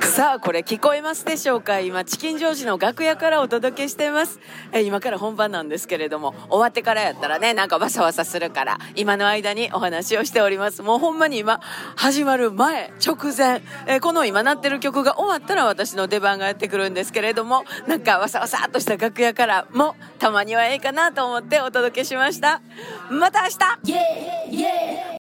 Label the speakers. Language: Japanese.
Speaker 1: さあこれ聞こえますでしょうか？今チキンジョージの楽屋からお届けしてます。え今から本番なんですけれども終わってからやったらねなんかわさわさするから今の間にお話をしております。もうほんまに今始まる前直前。えこの今鳴ってる曲が終わったら私の出番がやってくるんですけれどもなんかわさわさっとした楽屋からもたまにはええかなと思ってお届けしました。また明日！